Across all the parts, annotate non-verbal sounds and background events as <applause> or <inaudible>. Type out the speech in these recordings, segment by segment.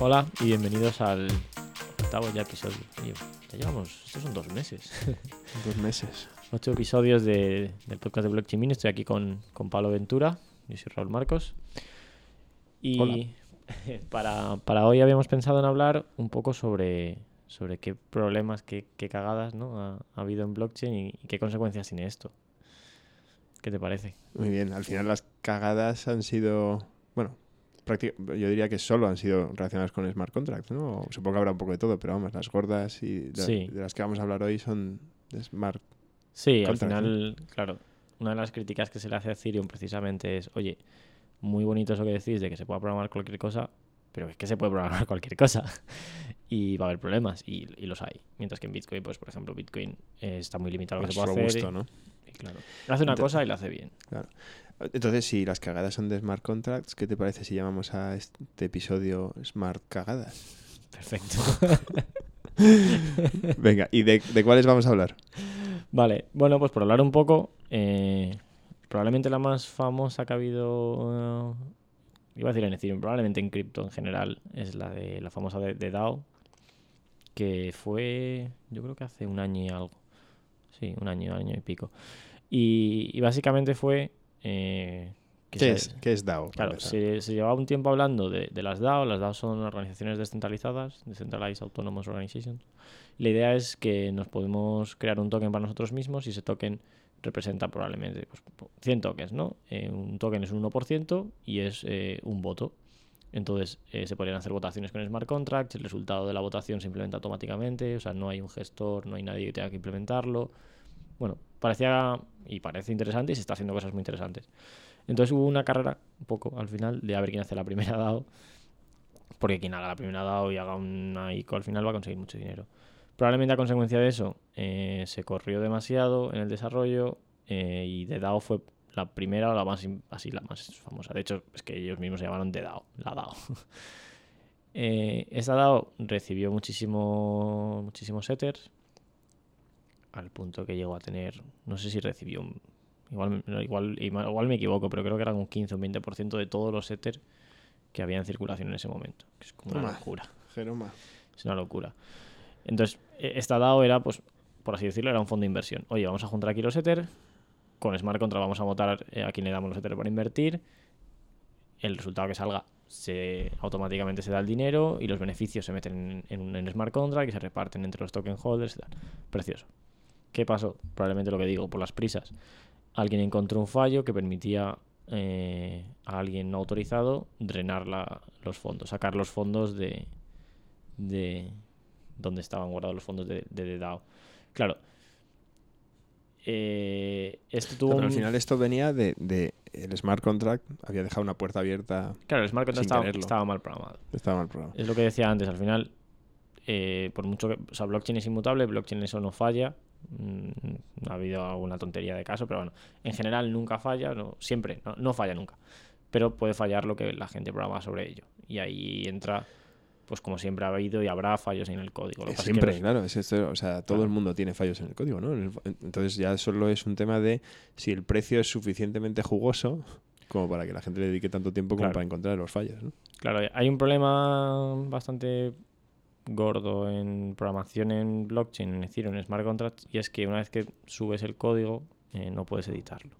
Hola y bienvenidos al octavo ya episodio. Ya llevamos, estos son dos meses. <laughs> Dos meses. Ocho episodios de- del podcast de Blockchain Mini. Estoy aquí con, con Pablo Ventura. Yo soy Raúl Marcos. Y Hola. <laughs> para, para hoy habíamos pensado en hablar un poco sobre, sobre qué problemas, qué, qué cagadas ¿no? ha, ha habido en blockchain y, y qué consecuencias tiene esto. ¿Qué te parece? Muy bien. Al final las cagadas han sido, bueno, yo diría que solo han sido relacionadas con smart contracts, ¿no? Supongo que habrá un poco de todo, pero vamos, las gordas y de, Sí. de las que vamos a hablar hoy son de smart. Sí, al final, claro, una de las críticas que se le hace a Ethereum precisamente es, oye, muy bonito eso que decís de que se pueda programar cualquier cosa, pero es que se puede programar <laughs> cualquier cosa <laughs> y va a haber problemas y, y los hay. Mientras que en Bitcoin, pues por ejemplo, Bitcoin eh, está muy limitado lo que se puede hacer. ¿no? y- claro, hace una cosa y la hace bien. Entonces, si las cagadas son de smart contracts, ¿qué te parece si llamamos a este episodio Smart Cagadas? Perfecto. <laughs> Venga, ¿y de, de cuáles vamos a hablar? Vale, bueno, pues por hablar un poco, eh, probablemente la más famosa que ha habido, eh, iba a decir en Ethereum, probablemente en cripto en general, es la de la famosa de, de DAO, que fue, yo creo que hace un año y algo. Sí, un año, año y pico. Y, y básicamente fue... eh, que ¿Qué se- es, ¿Qué es DAO? Claro, se, se llevaba un tiempo hablando de, de las DAO. Las DAO son organizaciones descentralizadas, Decentralized Autonomous Organizations. La idea es que nos podemos crear un token para nosotros mismos y ese token representa probablemente pues, 100 tokens, ¿no? Eh, un token es un 1% y es eh, un voto. Entonces eh, se podrían hacer votaciones con smart contracts, el resultado de la votación se implementa automáticamente, o sea, no hay un gestor, no hay nadie que tenga que implementarlo. Bueno, parecía y parece interesante y se está haciendo cosas muy interesantes. Entonces hubo una carrera, un poco al final, de a ver quién hace la primera DAO. Porque quien haga la primera DAO y haga una ICO al final va a conseguir mucho dinero. Probablemente a consecuencia de eso eh, se corrió demasiado en el desarrollo eh, y de DAO fue la primera o la más así la más famosa. De hecho, es que ellos mismos se llamaron de DAO, la DAO. <laughs> Eh, esta DAO recibió muchísimo, muchísimos Ethers al punto que llegó a tener, no sé si recibió un- Igual, igual, igual me equivoco, pero creo que eran un 15 o un 20% de todos los Ether que había en circulación en ese momento. Que es como una locura. Jeroma. Es una locura. Entonces, e- esta DAO era, pues, por así decirlo, era un fondo de inversión. Oye, vamos a juntar aquí los Ether. Con Smart Contract vamos a votar eh, a quién le damos los Ether para invertir. El resultado que salga se automáticamente se da el dinero y los beneficios se meten en, en un Smart Contract y se reparten entre los token holders. Precioso. ¿Qué pasó? Probablemente lo que digo, por las prisas. Alguien encontró un fallo que permitía eh, a alguien no autorizado drenar la- los fondos, sacar los fondos de, de donde estaban guardados los fondos de, de, de DAO. Claro. Eh, esto tuvo Pero al final esto venía de, de el smart contract, había dejado una puerta abierta, Claro, el smart contract estaba, estaba mal programado. estaba mal programa. Es lo que decía antes, al final, eh, por mucho que. O sea, blockchain es inmutable, blockchain eso no falla. Mm, ha habido alguna tontería de caso, pero bueno, en general nunca falla, no, siempre, no, no falla nunca. Pero puede fallar lo que la gente programa sobre ello. Y ahí entra, pues como siempre ha habido y habrá fallos en el código. Lo que pasa es que Siempre, claro, es esto, o sea, todo Claro. el mundo tiene fallos en el código, ¿no? Entonces ya solo es un tema de si el precio es suficientemente jugoso como para que la gente le dedique tanto tiempo como Claro. para encontrar los fallos, ¿no? Claro, hay un problema bastante gordo en programación en blockchain, en Ethereum, en smart contracts, y es que una vez que subes el código, eh, no puedes editarlo.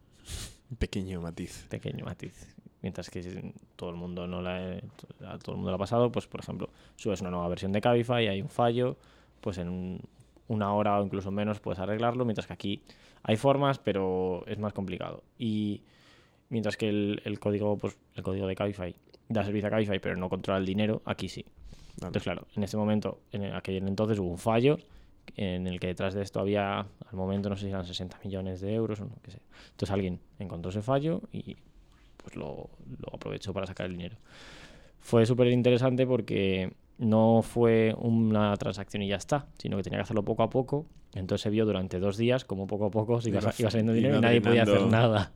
Pequeño matiz. Pequeño matiz. Mientras que todo el mundo no la, a todo el mundo lo ha pasado, pues por ejemplo, subes una nueva versión de Cabify, hay un fallo, pues en un- una hora o incluso menos puedes arreglarlo, mientras que aquí hay formas, pero es más complicado. Y mientras que el, el código, pues el código de Cabify da servicio a Cabify, pero no controla el dinero, aquí sí. Entonces, claro, en ese momento, en el- aquel entonces hubo un fallo en el que detrás de esto había, al momento no sé si eran 60 millones de euros o no, que sé. Entonces alguien encontró ese fallo y pues lo, lo aprovechó para sacar el dinero. Fue súper interesante porque no fue una transacción y ya está, sino que tenía que hacerlo poco a poco. Entonces se vio durante dos días como poco a poco se iba, Iba- saliendo <laughs> dinero y nadie podía hacer nada.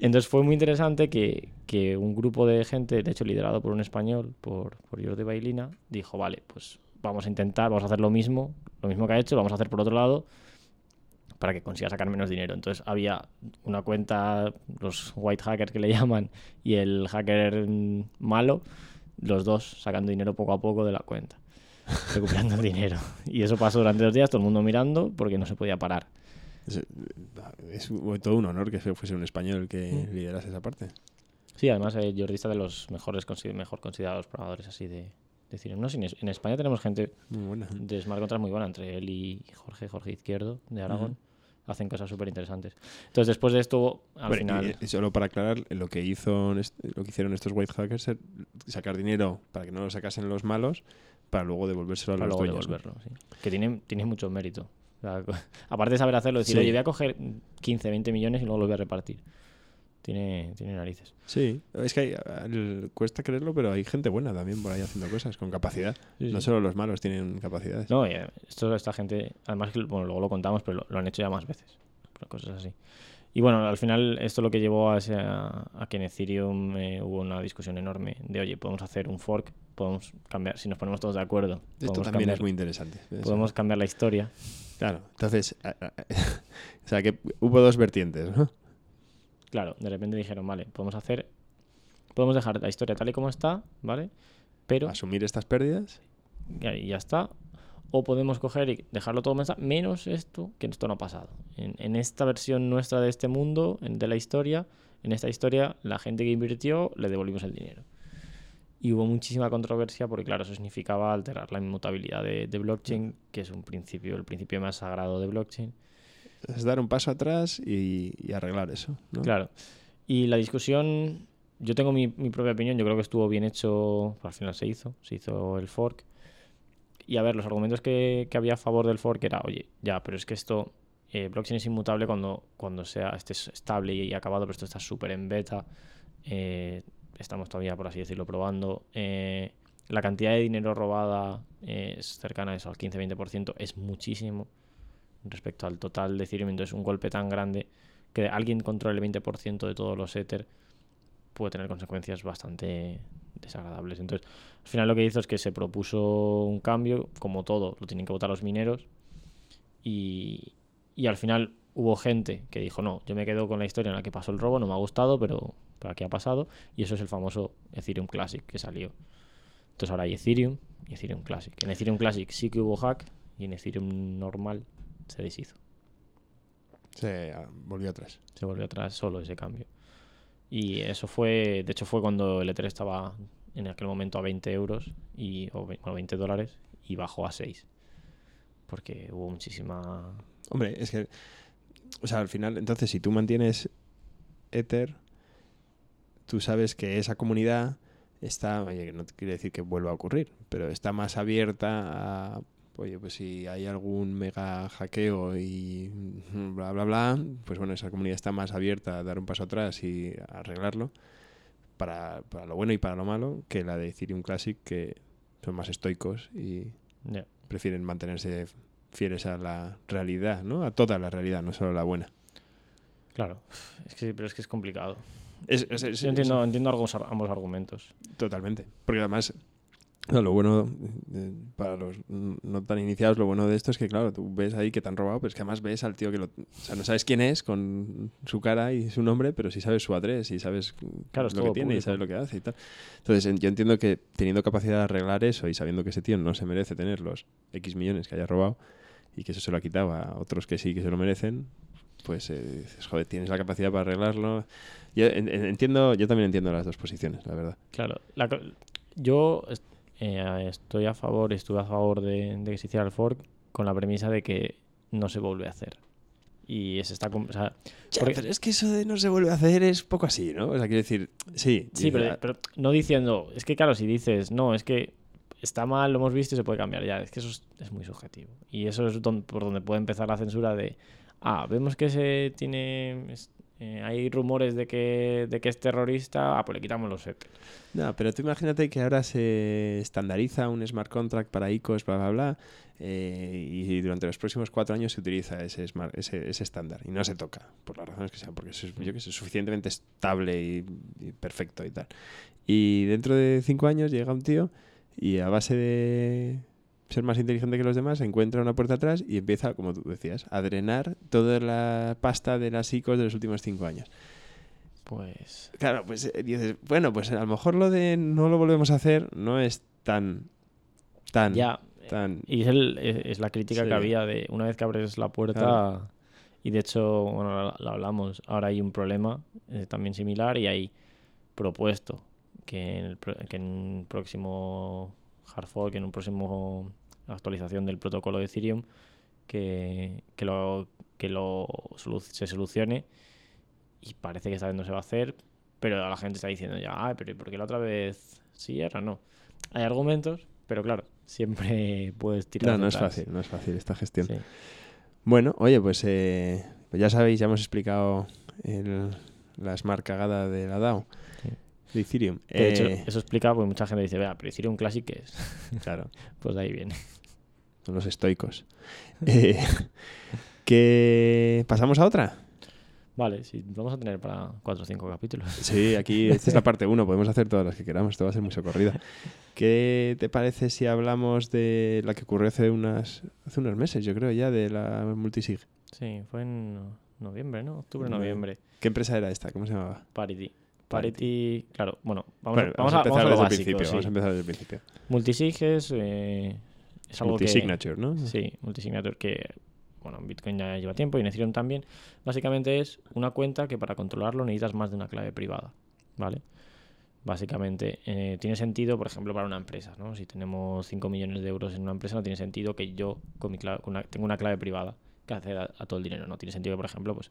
Entonces fue muy interesante que, un grupo de gente, de hecho liderado por un español, por, por Jordi Bailina, dijo, vale, pues vamos a intentar, vamos a hacer lo mismo, lo mismo que ha hecho, lo vamos a hacer por otro lado, para que consiga sacar menos dinero. Entonces había una cuenta, los white hackers que le <laughs> llaman, y el hacker malo, los dos sacando dinero poco a poco de la cuenta, recuperando el dinero. Y eso pasó durante dos días, todo el mundo mirando porque no se podía parar. Es, es todo un honor que fuese un español que liderase esa parte. Sí, además eh, Jordi está de los mejores mejor considerados programadores así de, de Ethereum. No, en Es- en España tenemos gente Muy buena. de Smart Contract muy buena, entre él y Jorge, Jorge Izquierdo, de Aragón. Hacen cosas súper interesantes. Entonces, después de esto, al Bueno, final... y- y solo para aclarar, lo que, hizo, lo que hicieron estos white hackers es sacar dinero para que no lo sacasen los malos, para luego devolvérselo a para los luego devolverlo. sí. Que tiene, tiene mucho mérito. O sea, <laughs> aparte de saber hacerlo, decir, Sí. oye, voy a coger 15, 20 millones y luego los voy a repartir. Tiene, tiene narices. Sí, es que hay- el- cuesta creerlo, pero hay gente buena también por ahí haciendo cosas con capacidad. Sí, No solo los malos tienen capacidades. No, eh, esto, esta gente, además, que, bueno, luego lo contamos, pero lo, lo han hecho ya más veces. Cosas así. Y bueno, al final esto lo que llevó a, a, a que en Ethereum eh, hubo una discusión enorme de, oye, podemos hacer un fork, podemos cambiar, si nos ponemos todos de acuerdo, Esto también cambiar, es muy interesante. Podemos cambiar la historia. Claro, entonces, <laughs> o sea que hubo dos vertientes, ¿no? Claro, de repente dijeron, vale, podemos hacer, podemos dejar la historia tal y como está, ¿vale? Pero Asumir estas pérdidas. y ya está. O podemos coger y dejarlo todo mensa- menos esto, que esto no ha pasado. En, en esta versión nuestra de este mundo, en- de la historia, en esta historia, la gente que invirtió le devolvimos el dinero. Y hubo muchísima controversia porque, claro, eso significaba alterar la inmutabilidad de, de blockchain, que es un principio, el principio más sagrado de blockchain. Es dar un paso atrás y, y arreglar eso, ¿no? Claro. Y la discusión, yo tengo mi, mi propia opinión, yo creo que estuvo bien hecho, al final se hizo, se hizo el fork. Y a ver, los argumentos que, que había a favor del fork era, oye, ya, pero es que esto, eh, blockchain es inmutable cuando, cuando sea, esté estable y acabado, pero esto está súper en beta. eh, estamos todavía, por así decirlo, probando. eh, la cantidad de dinero robada eh, es cercana a eso, al 15-20%, es muchísimo respecto al total de Ethereum. Entonces, un golpe tan grande que alguien controle el 20% de todos los Ether puede tener consecuencias bastante desagradables. Entonces, al final lo que hizo es que se propuso un cambio, como todo, lo tienen que votar los mineros, y, y al final hubo gente que dijo, no, yo me quedo con la historia en la que pasó el robo, no me ha gustado, pero, pero aquí ha pasado, y eso es el famoso Ethereum Classic que salió. Entonces ahora hay Ethereum y Ethereum Classic. En Ethereum Classic sí que hubo hack, y en Ethereum normal se deshizo. Se ah, volvió atrás. Se volvió atrás solo ese cambio. Y eso fue, de hecho fue cuando el Ether estaba en aquel momento a 20 euros, y, o ve- bueno, 20 dólares, y bajó a 6. Porque hubo muchísima... Hombre, es que, o sea, al final, entonces, si tú mantienes Ether, tú sabes que esa comunidad está, oye, no te quiere decir que vuelva a ocurrir, pero está más abierta a, oye, pues si hay algún mega hackeo y bla, bla, bla, pues bueno, esa comunidad está más abierta a dar un paso atrás y arreglarlo para, para lo bueno y para lo malo que la de Ethereum Classic, que son más estoicos y prefieren mantenerse fieles a la realidad, ¿no? A toda la realidad, no solo la buena. Claro, es que, pero es que es complicado. Es, es- es- Yo entiendo, entiendo ambos, ambos argumentos. totalmente. Porque además, no, lo bueno, eh, para los no tan iniciados, lo bueno de esto es que, claro, tú ves ahí que te han robado, pero es que además ves al tío que lo... O sea, no sabes quién es con su cara y su nombre, pero sí sabes su adres y sabes Claro, lo que tiene y sabes lo que hace y tal. Entonces, en- yo entiendo que teniendo capacidad de arreglar eso y sabiendo que ese tío no se merece tener los X millones que haya robado y que eso se lo ha quitado a otros que sí que se lo merecen, pues eh, dices, joder, tienes la capacidad para arreglarlo. Yo en- en- entiendo, yo también entiendo las dos posiciones, la verdad. Claro, la yo eh, estoy a favor, estuve a favor de, de que se hiciera el fork con la premisa de que no se vuelve a hacer. Y se está... com- o sea, porque- pero es que eso de no se vuelve a hacer es poco así, ¿no? O sea, quiero decir, sí. Sí, pero no diciendo, es que claro, si dices, no, es que está mal, lo hemos visto y se puede cambiar, ya, es que eso es, es muy subjetivo. Y eso es don- por donde puede empezar la censura de, ah, vemos que se tiene, eh, hay rumores de que, de que es terrorista, ah, pues le quitamos los set. No, pero tú imagínate que ahora se estandariza un smart contract para ICOs, bla, bla, bla, eh, y durante los próximos cuatro años se utiliza ese, smart- ese, ese estándar y no se toca, por las razones que sean, porque es, yo que sé, suficientemente estable y perfecto y tal. Y dentro de cinco años llega un tío y a base de ser más inteligente que los demás encuentra una puerta atrás y empieza, como tú decías, a drenar toda la pasta de las ICOs de los últimos cinco años. Pues. Claro, pues eh, dices, bueno, pues a lo mejor lo de no lo volvemos a hacer no es tan. tan. Ya. tan. Y es, el- es es la crítica Sí. que había de una vez que abres la puerta. Claro. Y de hecho, bueno, lo, lo hablamos. Ahora hay un problema eh, también similar y hay propuesto que en, el, pro- que en un próximo hard fork, en un próximo actualización del protocolo de Ethereum, que, que lo, que lo solu- se solucione. Y parece que esta vez no se va a hacer, pero la gente está diciendo ya, ah, pero ¿y por qué la otra vez sí ahora no? Hay argumentos, pero claro, siempre <laughs> puedes tirar. No, no es fácil, no es fácil esta gestión. Sí. Bueno, oye, pues, eh, pues ya sabéis, ya hemos explicado el- la smart cagada de la DAO Sí. de Ethereum. De hecho, Eh, eso explica, porque mucha gente dice, vea, pero Ethereum Classic, ¿qué es? claro, <laughs> Pues de ahí viene. Los estoicos. <laughs> Eh, que pasamos a otra. Vale, sí, vamos a tener para 4 o 5 capítulos. Sí, aquí <laughs> esta es la parte 1, podemos hacer todas las que queramos, esto va a ser muy socorrida. ¿Qué te parece si hablamos de la que ocurrió hace unas hace unos meses, yo creo ya, de la multisig? Sí, fue en no- noviembre, ¿no? Octubre, Novie- noviembre. ¿Qué empresa era esta? ¿Cómo se llamaba? Parity. Parity. Claro, bueno, vamos, Bueno, a, vamos, a, vamos empezar a desde el principio. sí. Vamos a empezar desde el principio. Multisig es, eh, es algo que... Multisignature, ¿no? Sí, multisignature que, bueno, en Bitcoin ya lleva tiempo y en Ethereum también. Básicamente es una cuenta que para controlarlo necesitas más de una clave privada, ¿vale? Básicamente, eh, tiene sentido, por ejemplo, para una empresa, ¿no? Si tenemos 5 millones de euros en una empresa, no tiene sentido que yo con mi clave, con una- tengo una clave privada que acceda a todo el dinero. No tiene sentido, por ejemplo, pues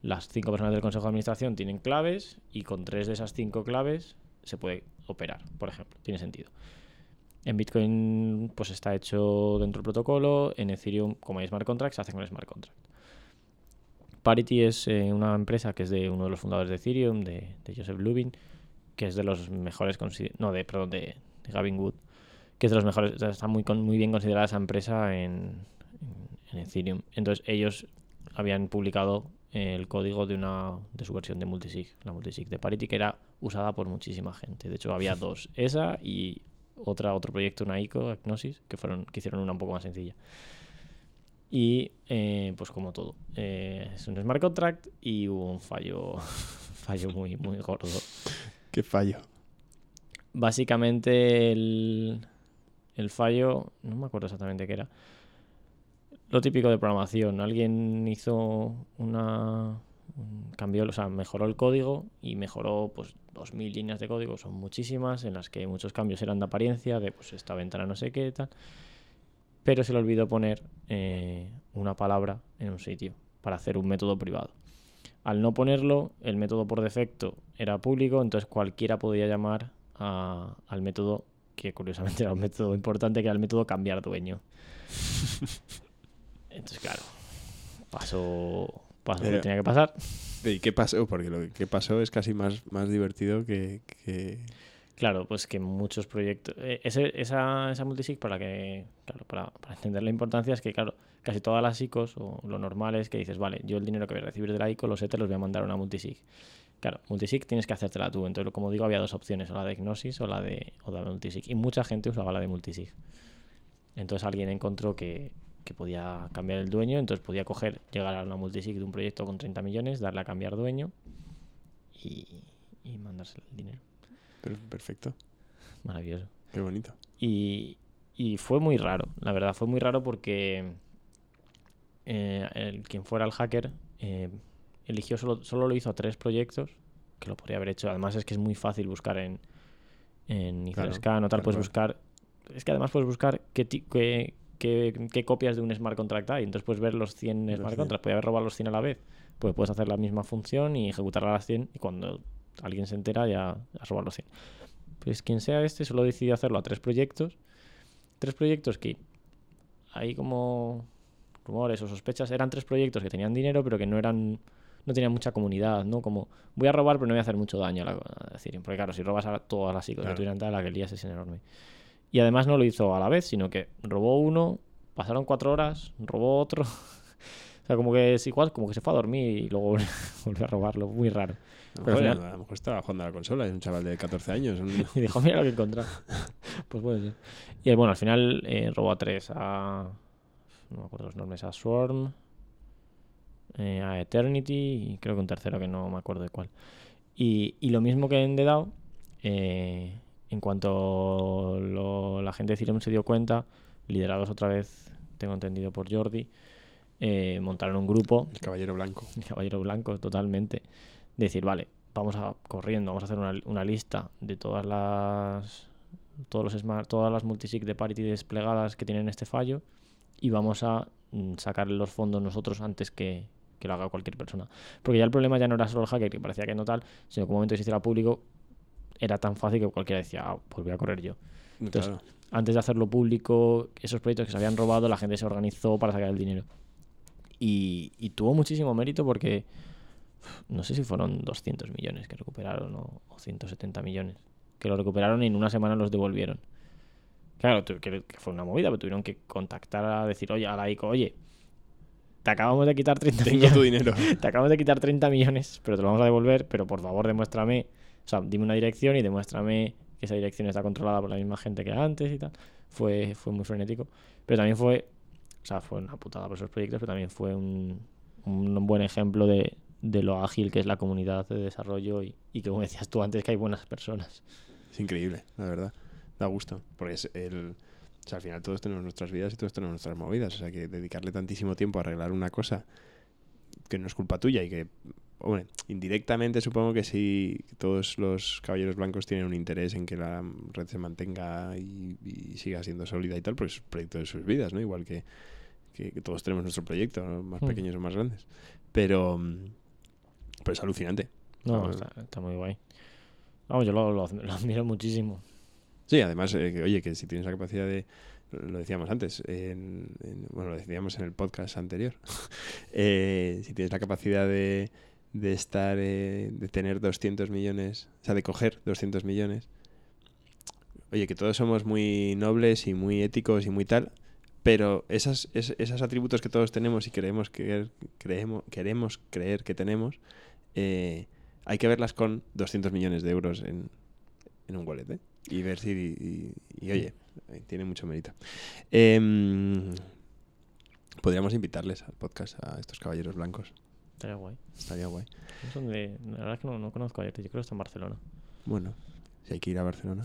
las cinco personas del consejo de administración tienen claves y con tres de esas cinco claves se puede operar, por ejemplo. Tiene sentido. En Bitcoin pues está hecho dentro del protocolo, en Ethereum como hay smart contracts se hace con smart contract. Parity es eh, una empresa que es de uno de los fundadores de Ethereum, de, de Joseph Lubin, que es de los mejores, no, de, perdón, de, de Gavin Wood, que es de los mejores, está muy, bien considerada esa empresa en, en, en Ethereum. Entonces ellos habían publicado el código de una de su versión de multisig, la multisig de Parity, que era usada por muchísima gente. De hecho, había <laughs> dos, esa y otra otro proyecto, una ICO, Agnosis, que fueron que hicieron una un poco más sencilla. Y eh, pues como todo, eh, es un smart contract y hubo un fallo, <laughs> fallo muy muy gordo. Qué fallo. Básicamente el, el fallo, no me acuerdo exactamente qué era. Lo típico de programación, alguien hizo una un- cambió, o sea, mejoró el código y mejoró pues 2000 líneas de código, son muchísimas en las que muchos cambios eran de apariencia, de pues esta ventana no sé qué tal. Pero se le olvidó poner eh, una palabra en un sitio para hacer un método privado. Al no ponerlo, el método por defecto era público, entonces cualquiera podía llamar a- al método, que curiosamente era un método importante, que era el método cambiar dueño. <laughs> Entonces, claro, pasó, pasó lo que tenía que pasar. ¿Y qué pasó? Porque lo que pasó es casi más, más divertido que, que- Claro, pues que muchos proyectos. eh, ese- esa, esa multisig, para que. Claro, para, para entender la importancia, es que, claro, casi todas las ICOs, o lo normal es que dices, vale, yo el dinero que voy a recibir de la ICO, los ETH los voy a mandar a una multisig. Claro, multisig tienes que hacértela tú. Entonces, como digo, había dos opciones, o la de Gnosis o la de, o la de multisig. Y mucha gente usaba la de multisig. Entonces alguien encontró que, que podía cambiar el dueño, entonces podía coger, llegar a una multisig de un proyecto con 30 millones, darle a cambiar dueño y, y mandarse el dinero. per- Perfecto. Maravilloso. Qué bonito. Y, y fue muy raro, la verdad, fue muy raro porque eh, el, quien fuera el hacker eh, eligió solo, solo lo hizo a tres proyectos, que lo podría haber hecho. Además es que es muy fácil buscar en, en Claro, o tal, puedes buscar... Es que además puedes buscar qué, qué, qué- qué copias de un smart contract hay, entonces puedes ver los 100 Los smart 100. contracts, puede haber robado los 100 a la vez, pues puedes hacer la misma función y ejecutarla a las 100 y cuando alguien se entera ya has robado los 100. Pues quien sea este solo decidió hacerlo a tres proyectos. Tres proyectos que hay como rumores o sospechas. Eran tres proyectos que tenían dinero, pero que no eran. No tenían mucha comunidad, ¿no? Como voy a robar, pero no voy a hacer mucho daño a, la, a Ethereum. Porque claro, si robas a todas las ICOs Claro. la que lías es enorme. Y además no lo hizo a la vez, sino que robó uno, pasaron cuatro horas, robó otro. <laughs> o sea, como que es igual, como que se fue a dormir y luego <laughs> volvió a robarlo. Muy raro. A lo, al mejor, final- a lo mejor estaba jugando a la consola, es un chaval de 14 años. un- <laughs> Y dijo, mira lo que he encontrado. pues puede ser. Y eh, bueno, al final eh, robó a tres. A. No me acuerdo los nombres. A Swarm. eh, a Eternity. Y creo que un tercero que no me acuerdo de cuál. Y, y lo mismo que en The DAO, eh, en cuanto lo- la gente de Ethereum se dio cuenta, liderados otra vez, tengo entendido por Jordi, eh, montaron un grupo. El caballero blanco. el caballero blanco totalmente. Decir vale vamos a corriendo vamos a hacer una, una lista de todas las todos los smart todas las multisig de parity desplegadas que tienen este fallo y vamos a mm, sacar los fondos nosotros antes que, que lo haga cualquier persona porque ya el problema ya no era solo el hacker que parecía que no tal sino que un momento que se hiciera público era tan fácil que cualquiera decía ah, pues voy a correr yo Entonces, Claro. antes de hacerlo público, esos proyectos que se habían robado, la gente se organizó para sacar el dinero. Y, y tuvo muchísimo mérito porque no sé si fueron 200 millones que recuperaron o, o 170 millones. Que lo recuperaron y en una semana los devolvieron. Claro, que fue una movida, pero tuvieron que contactar a decir, oye, a la ICO, oye, te acabamos de quitar 30 Tengo millones. tu dinero. <laughs> Te acabamos de quitar 30 millones, pero te lo vamos a devolver, pero por favor demuéstrame, o sea, dime una dirección y demuéstrame que esa dirección está controlada por la misma gente que antes y tal. Fue, fue muy frenético. Pero también fue, o sea, fue una putada por esos proyectos, pero también fue un, un buen ejemplo de, de lo ágil que es la comunidad de desarrollo y, y que, como decías tú antes, que hay buenas personas. Es increíble, la verdad. Da gusto. Porque es el. O sea, al final todos tenemos nuestras vidas y todos tenemos nuestras movidas. O sea, que dedicarle tantísimo tiempo a arreglar una cosa que no es culpa tuya y que, hombre, indirectamente supongo que sí, todos los caballeros blancos tienen un interés en que la red se mantenga y, y siga siendo sólida y tal, porque es un proyecto de sus vidas, ¿no? Igual que, que- que todos tenemos nuestro proyecto, ¿no? más Hmm. pequeños o más grandes. Pero, mm, pero es alucinante. No, está, está muy guay. Vamos, yo lo, lo- lo admiro muchísimo. Sí, además, eh, que, oye, que si tienes la capacidad de, lo decíamos antes, en- en- bueno, lo decíamos en el podcast anterior, <laughs> eh, si tienes la capacidad de, de estar, eh, de tener 200 millones, o sea, de coger 200 millones, oye, que todos somos muy nobles y muy éticos y muy tal, pero esas, es- esos atributos que todos tenemos y queremos creer, creemos, queremos creer que tenemos, eh, hay que verlas con 200 millones de euros en, en un wallet, ¿eh? Y ver si... Y, y, oye, eh, tiene mucho mérito. Em, podríamos invitarles al podcast a estos caballeros blancos. Estaría guay. Estaría guay. La verdad es que no, no conozco a Ayrton, yo creo que está en Barcelona. Bueno, si hay que ir a Barcelona.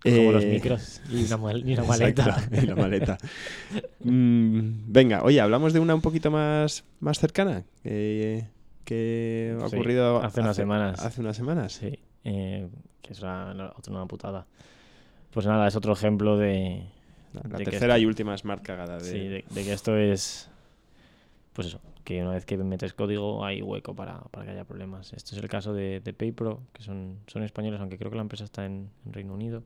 Como los Eh, micros <laughs> y una, mal- y una maleta. Exacto, y la maleta. Mm, venga, oye, hablamos de una un poquito más, más cercana. eh, que ha Sí, ocurrido hace unas semanas. Hace unas semanas. Sí, eh, que es una, otra una putada. Pues nada, es otro ejemplo de, La de tercera esto- y última smart cagada de... sí, de, de que esto es. Pues eso, que una vez que metes código hay hueco para, para que haya problemas. Este es el caso de, de PayPro, que son, son españoles, aunque creo que la empresa está en, en Reino Unido,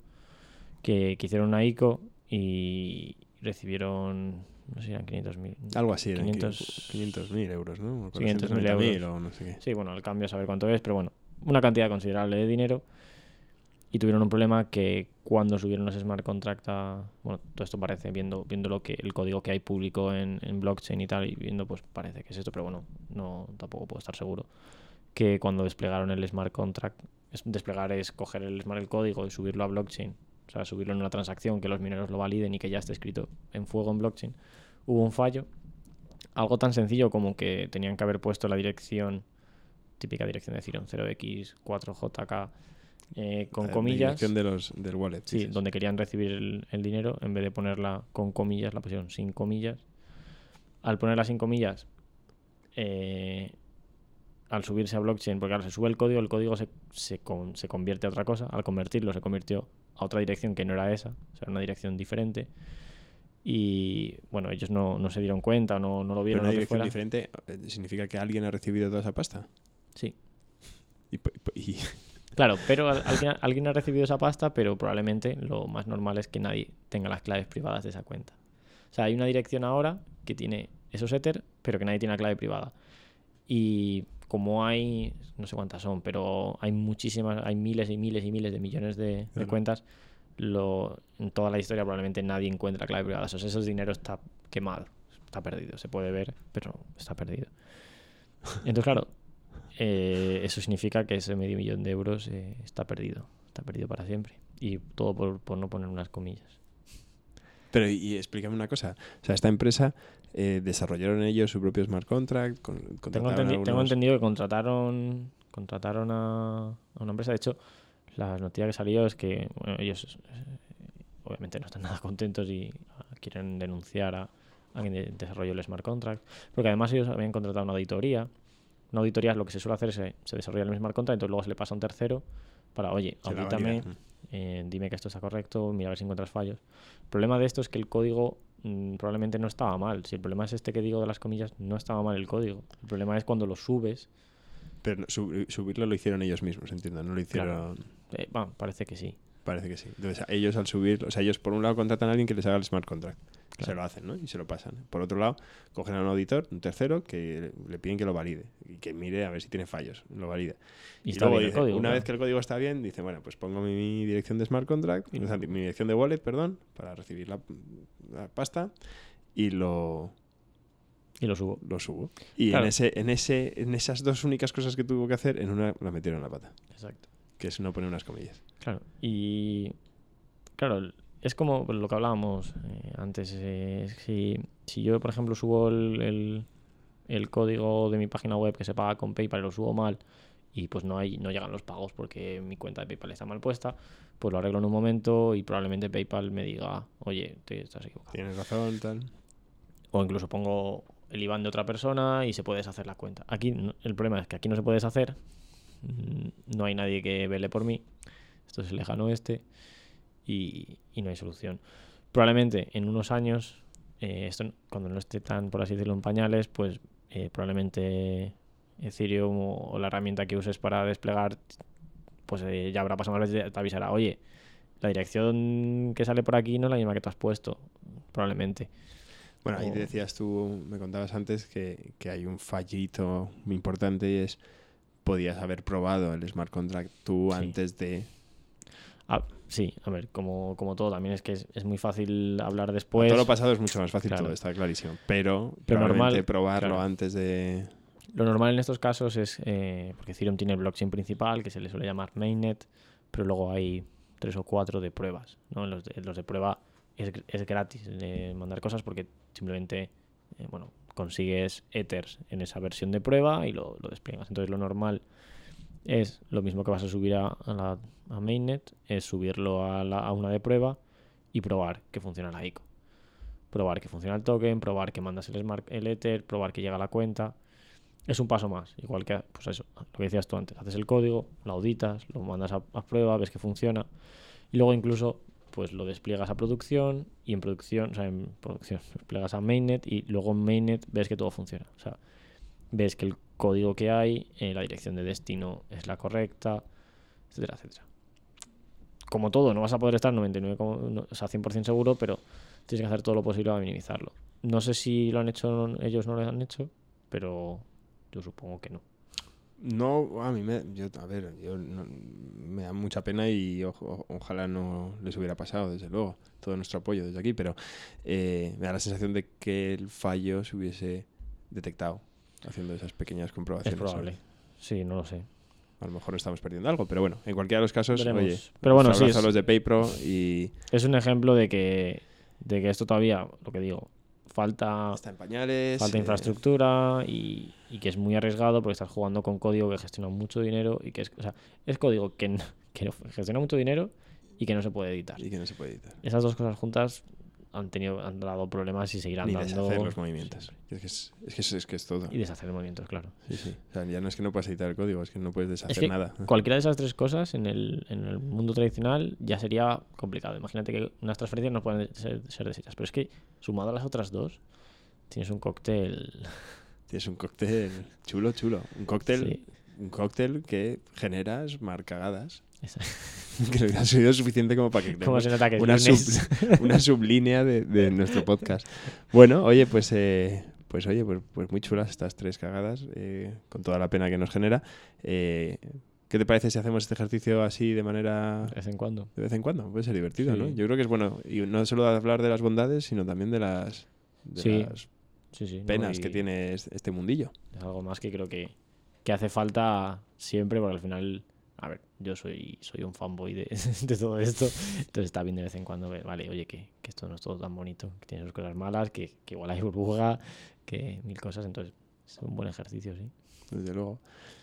que, que hicieron una ICO y recibieron, no sé eran 500.000. Algo así, eran 500 500.000 euros, ¿no? O 500.000 490.000 euros. o no sé qué. Sí, bueno, el cambio a saber cuánto es, pero bueno, una cantidad considerable de dinero. Y tuvieron un problema que cuando subieron los smart contracts a... Bueno, todo esto parece, viendo, viendo lo que, el código que hay público en, blockchain y tal, y viendo, pues parece que es esto, pero bueno, no tampoco puedo estar seguro. Que cuando desplegaron el smart contract, es- desplegar es coger el smart el código y subirlo a blockchain, o sea, subirlo en una transacción, que los mineros lo validen y que ya esté escrito en fuego en blockchain, hubo un fallo. Algo tan sencillo como que tenían que haber puesto la dirección típica dirección de Ethereum 0x4jk eh, con La comillas. dirección de los, del wallet. Sí, dices. donde querían recibir el, el dinero, en vez de ponerla con comillas, la pusieron sin comillas. Al ponerla sin comillas, eh, al subirse a blockchain, porque claro, se sube el código, el código se, se, con- se convierte a otra cosa. Al convertirlo, se convirtió a otra dirección que no era esa, o sea, una dirección diferente. Y bueno, ellos no, no se dieron cuenta, no, no lo Pero vieron una lo que dirección fuera. diferente eh, significa que alguien ha recibido toda esa pasta. Sí. Y, po- y- Claro, pero al- alguien, alguien ha recibido esa pasta, pero probablemente lo más normal es que nadie tenga las claves privadas de esa cuenta. O sea, hay una dirección ahora que tiene esos Ether, pero que nadie tiene la clave privada. Y como hay, no sé cuántas son, pero hay muchísimas, hay miles y miles y miles de millones de, cuentas, lo, en toda la historia probablemente nadie encuentra la clave privada. O sea, ese dinero está quemado, está perdido. Se puede ver, pero está perdido. Entonces, claro, eh, eso significa que ese medio millón de euros eh, está perdido, está perdido para siempre. Y todo por, por no poner unas comillas. pero y, explícame una cosa. O sea, esta empresa eh, desarrollaron ellos su propio smart contract. Con, Tengo, entendi- tengo algunos- entendido que contrataron contrataron a, a una empresa. De hecho, la noticia que salió es que bueno, ellos eh, obviamente no están nada contentos y ah, quieren denunciar a alguien de desarrollo el smart contract, porque además ellos habían contratado una auditoría. Una auditoría lo que se suele hacer es se, se desarrolla el smart contract, entonces luego se le pasa a un tercero para, oye, Se audítame, eh, dime que esto está correcto, mira a ver si encuentras fallos. El problema de esto es que el código mm, probablemente no estaba mal. Si el problema es este que digo de las comillas, no estaba mal el código. El problema es cuando lo subes. Pero sub- subirlo lo hicieron ellos mismos, entiendo. No lo hicieron. Claro. eh, bueno, parece que sí. Parece que sí. Entonces, ellos al subir, o sea, ellos por un lado contratan a alguien que les haga el smart contract. Se lo hacen, ¿no? Y se lo pasan. Por otro lado, cogen a un auditor, un tercero, que le piden que lo valide y que mire a ver si tiene fallos. Lo valida. Y, Y, está luego bien el código. una claro. vez que el código está bien, dice, bueno, pues pongo mi, mi dirección de smart contract, Y- o sea, mi dirección de wallet, perdón, para recibir la, la pasta y lo, Y lo subo. lo subo. Y Claro. en, ese, en, ese, en esas dos únicas cosas que tuvo que hacer, en una la metieron en la pata, Exacto. Que es no poner unas comillas. Claro. Y claro, es como lo que hablábamos eh, antes. eh, si, si yo, por ejemplo, subo el, el- el código de mi página web que se paga con PayPal y lo subo mal y pues no hay no llegan los pagos porque mi cuenta de PayPal está mal puesta, pues lo arreglo en un momento y probablemente PayPal me diga, oye, te estás equivocado. Tienes razón, tal. O incluso pongo el IBAN de otra persona y se puede deshacer la cuenta. Aquí el problema es que aquí no se puede deshacer. Mm, No hay nadie que vele por mí. Esto es el lejano oeste y, y no hay solución. Probablemente en unos años, eh, esto cuando no esté tan, por así decirlo, en pañales, pues eh, probablemente Ethereum o, o la herramienta que uses para desplegar, pues eh, ya habrá pasado más veces te avisará, oye, la dirección que sale por aquí no es la misma que tú has puesto, probablemente. Bueno, ahí decías tú, me contabas antes que, que hay un fallito muy importante y es podías haber probado el smart contract tú Sí. antes de Ah, sí, a ver, como, como todo, también es que es, es muy fácil hablar después. todo lo pasado es mucho más fácil Claro. todo está clarísimo pero probablemente normal, probarlo claro. antes de Lo normal en estos casos es, eh, porque Ethereum tiene el blockchain principal, que se le suele llamar mainnet, pero luego hay tres o cuatro de pruebas. ¿no? Los, de, los de prueba es, es gratis eh, mandar cosas porque simplemente eh, bueno, consigues ethers en esa versión de prueba y lo, lo despliegas. Entonces lo normal es lo mismo que vas a subir a, la mainnet, es subirlo a, la- a una de prueba y probar que funciona la ICO. Probar que funciona el token, probar que mandas el, ether, probar que llega a la cuenta. Es un paso más, igual que pues eso, lo que decías tú antes, haces el código, lo auditas, lo mandas a prueba, ves que funciona y luego incluso pues lo despliegas a producción y en producción, o sea, en producción <laughs> despliegas a mainnet y luego en mainnet ves que todo funciona. O sea, ves que el código que hay, eh, la dirección de destino es la correcta, etcétera, etcétera. Como todo, no vas a poder estar 99, como- no- o sea, 100% seguro, pero tienes que hacer todo lo posible para minimizarlo. No sé si lo han hecho ellos no lo han hecho, pero yo supongo que no. No a mí me yo a ver yo no- me da mucha pena y o- o- ojalá no les hubiera pasado desde luego todo nuestro apoyo desde aquí pero eh, me da la sensación de que el fallo se hubiese detectado haciendo esas pequeñas Es comprobaciones probable. Sí, no lo sé. A lo mejor estamos perdiendo algo, pero bueno, en cualquiera de los casos, Veremos. oye, Pero bueno, nuestro sí, es- a los de PayPro y Es un ejemplo de que, de que esto todavía, lo que digo, falta, está en pañales. falta eh, infraestructura y, y que es muy arriesgado porque estás jugando con código que gestiona mucho dinero y que es, o sea, es código que, <laughs> que gestiona mucho dinero y que no se puede editar. y que no se puede editar. Esas dos cosas juntas han tenido han dado problemas y seguirán Ni dando deshacer los movimientos. Es que es, es que es, es que es todo. y deshacer movimientos, claro. Sí, sí. O sea, ya no es que no puedas editar el código, es que no puedes deshacer que nada. Cualquiera de esas tres cosas en el, en el mundo tradicional ya sería complicado. Imagínate que unas transferencias no pueden ser, ser deshechas, pero es que sumado a las otras dos, tienes un cóctel. <laughs> Tienes un cóctel chulo, chulo. Un cóctel, Sí. un cóctel que generas marcagadas. Esa- <laughs> que ha sido suficiente como para que ¿Cómo creemos se nota que una, sub- <laughs> una sublínea de, de nuestro podcast. Bueno, oye, pues, eh, pues oye, pues, pues muy chulas estas tres cagadas, eh, con toda la pena que nos genera. Eh, ¿Qué te parece si hacemos este ejercicio así de manera De vez en cuando. de vez en cuando? Puede ser divertido, Sí. ¿no? Yo creo que es bueno, y no solo hablar de las bondades, sino también de las, de Sí, las Sí, sí. no, penas que tiene es- este mundillo. Es algo más que creo que, que hace falta siempre, porque al final. A ver, yo soy, soy un fanboy de, <laughs> de todo esto, entonces está bien de vez en cuando ver, vale, oye, que, que esto no es todo tan bonito, que tiene sus cosas malas, que, que igual hay burbuja, que mil cosas, entonces es un buen ejercicio, sí. desde luego.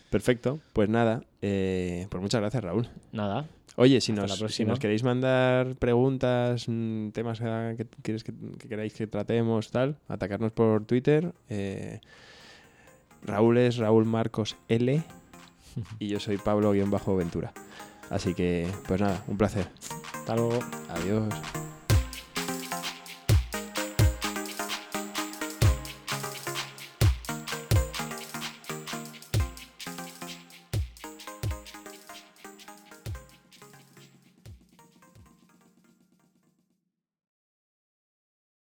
Perfecto, pues nada, eh, pues muchas gracias Raúl. Nada. Oye, si nos, si queréis mandar preguntas, mm, temas que, que quieres que, que queráis que tratemos, tal, atacarnos por Twitter. eh, Raúl es Raúl Marcos L y yo soy Pablo-Ventura. Así que, pues nada, un placer. Hasta luego. Adiós.